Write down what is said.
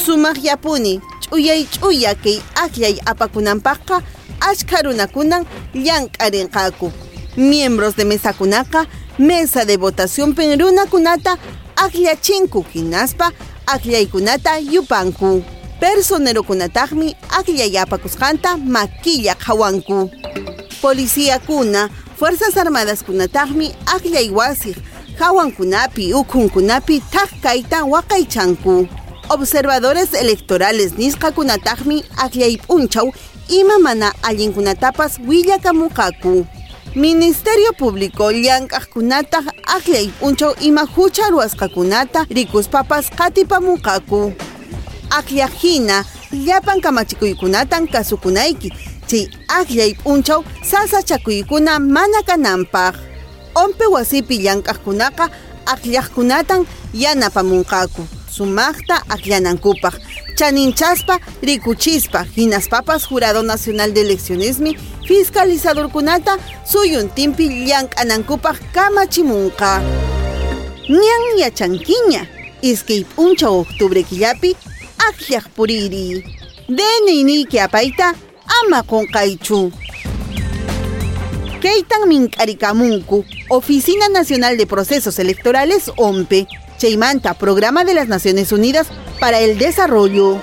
sumaq yapuni. Ch'uyay ch'uya kay akllay apakunanpaqqa ashkha runakunan llank'arinqaku. Miembros de mesa kunaqa mesa de votación pen runakunata akllachinku hinaspa akllaykunata yupanku. Personerokunataqmi akllay apakusqanta makilla qhawanku. Policíakuna fuerzas armadas kunataqmi akllay wasiq hawankunapi ukhunkunapi thaq kayta waqaychanku observadores electorales nisqakunataqmi akllay p'unchaw ima mana allinkunatapas willakamuqaku Ministerio Público llank'aqkunataq akllay p'unchaw ima hucha ruwasqakunata rikuspapas qatipamuqaku akllaq hina llapan kamachikuykunatan kasukunayki chay akllay p'unchaw sasachakuykuna mana kananpaq onpe wasipi llank'aqkunaqa akllaqkunatan yanapamunqaku sumaqta akllanankupaq chaninchaspa rikuchispa hinaspapas jurado nacional de eleccionesmi fiscalizadorkunata suyuntinpi llank'anankupaq kamachimunqa ñan yachankiña iskay p'unchaw octubre killapi akllaq puriri. DNI apayta ama qunqaychu Keitan mink'arikamunku Oficina Nacional de Procesos Electorales OMPE Cheimanta Programa de las Naciones Unidas para el Desarrollo